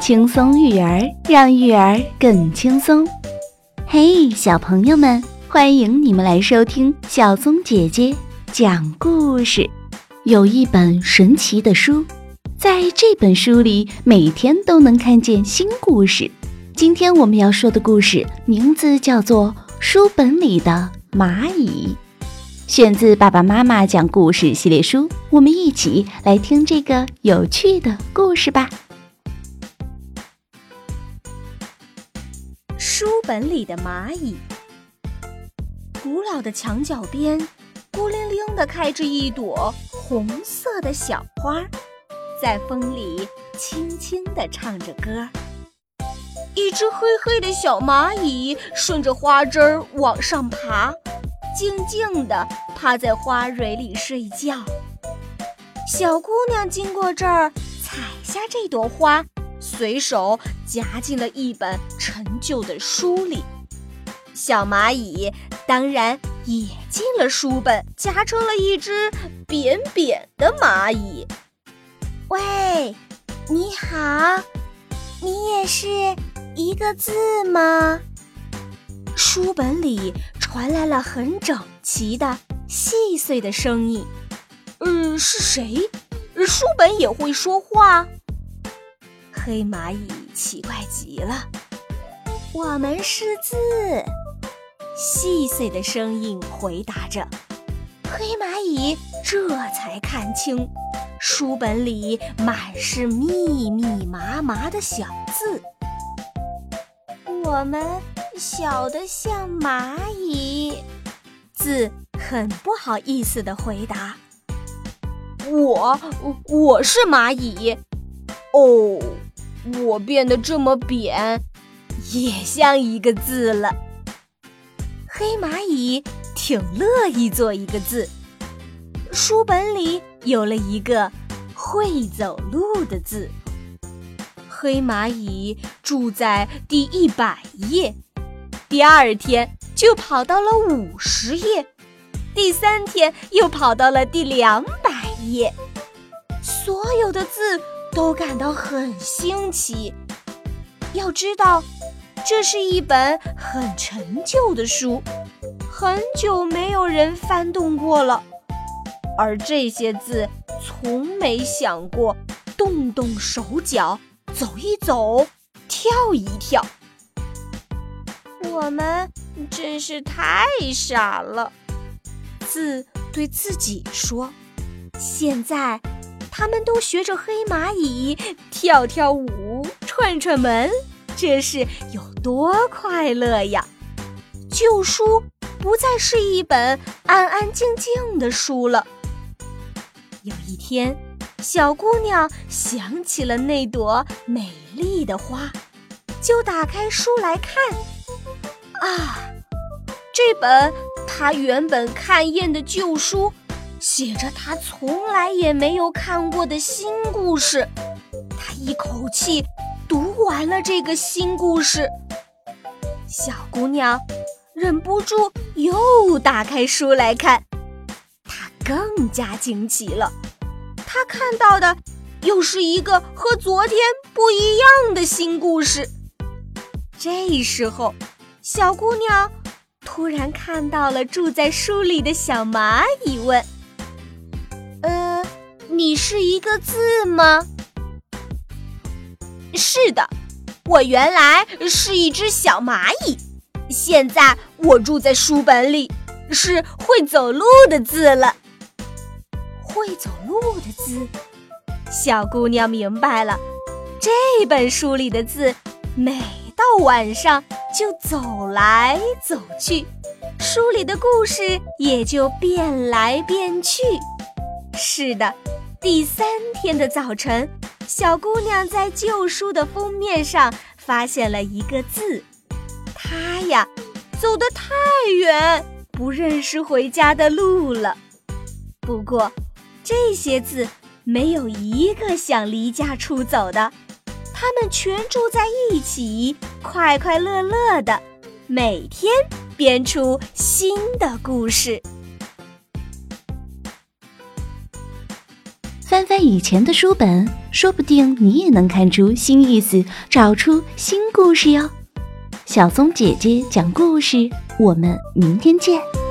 轻松育儿，让育儿更轻松。嘿，小朋友们，欢迎你们来收听小松姐姐讲故事。有一本神奇的书，在这本书里，每天都能看见新故事。今天我们要说的故事名字叫做《书本里的蚂蚁》，选自《爸爸妈妈讲故事》系列书。我们一起来听这个有趣的故事吧。书本里的蚂蚁。古老的墙角边，孤零零地开着一朵红色的小花，在风里轻轻地唱着歌。一只黑黑的小蚂蚁顺着花枝儿往上爬，静静地趴在花蕊里睡觉。小姑娘经过这儿，采下这朵花。随手夹进了一本陈旧的书里，小蚂蚁当然也进了书本，夹成了一只扁扁的蚂蚁。喂，你好，你也是一个字吗？书本里传来了很整齐的、细碎的声音。嗯，是谁？书本也会说话？黑蚂蚁奇怪极了，我们是字。细碎的声音回答着。黑蚂蚁这才看清，书本里满是密密麻麻的小字。我们小的像蚂蚁，字很不好意思的回答。我我是蚂蚁，哦。我变得这么扁，也像一个字了。黑蚂蚁挺乐意做一个字。书本里有了一个会走路的字。黑蚂蚁住在第一百页，第二天就跑到了五十页，第三天又跑到了第两百页。所有的字。都感到很新奇。要知道，这是一本很陈旧的书，很久没有人翻动过了。而这些字从没想过动动手脚，走一走，跳一跳。我们真是太傻了，字对自己说。现在。他们都学着黑蚂蚁跳跳舞、串串门，这是有多快乐呀！旧书不再是一本安安静静的书了。有一天，小姑娘想起了那朵美丽的花，就打开书来看。啊，这本她原本看厌的旧书。写着他从来也没有看过的新故事，他一口气读完了这个新故事。小姑娘忍不住又打开书来看，她更加惊奇了。她看到的又是一个和昨天不一样的新故事。这时候，小姑娘突然看到了住在书里的小蚂蚁，问。呃你是一个字吗？是的，我原来是一只小蚂蚁，现在我住在书本里，是会走路的字了。会走路的字，小姑娘明白了，这本书里的字，每到晚上就走来走去，书里的故事也就变来变去。是的。第三天的早晨，小姑娘在旧书的封面上发现了一个字。她呀，走得太远，不认识回家的路了。不过，这些字没有一个想离家出走的，他们全住在一起，快快乐乐的每天编出新的故事。翻翻以前的书本说不定你也能看出新意思找出新故事哟。小松姐姐讲故事我们明天见。